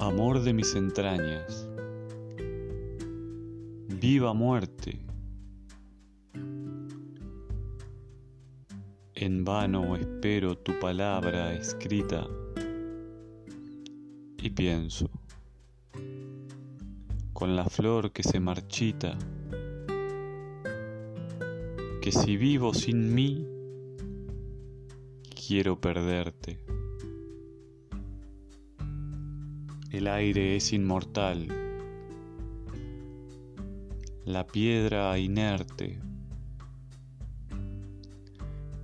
de mis entrañas. Viva muerte. En vano espero tu palabra escrita y pienso, con la flor que se marchita, que si vivo sin mí, quiero perderte. El aire es inmortal, la piedra inerte,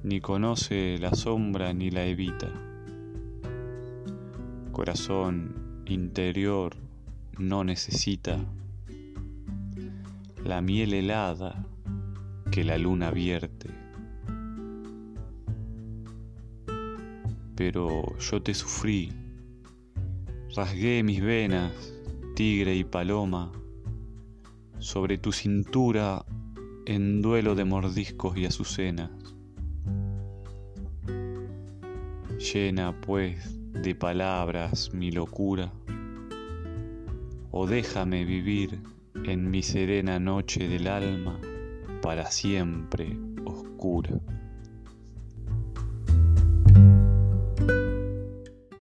ni conoce la sombra ni la evita. Corazón interior no necesita la miel helada que la luna vierte. Pero yo te sufrí, rasgué mis venas, tigre y paloma, sobre tu cintura en duelo de mordiscos y azucenas. Llena pues de palabras mi locura, o déjame vivir en mi serena noche del alma para siempre oscura.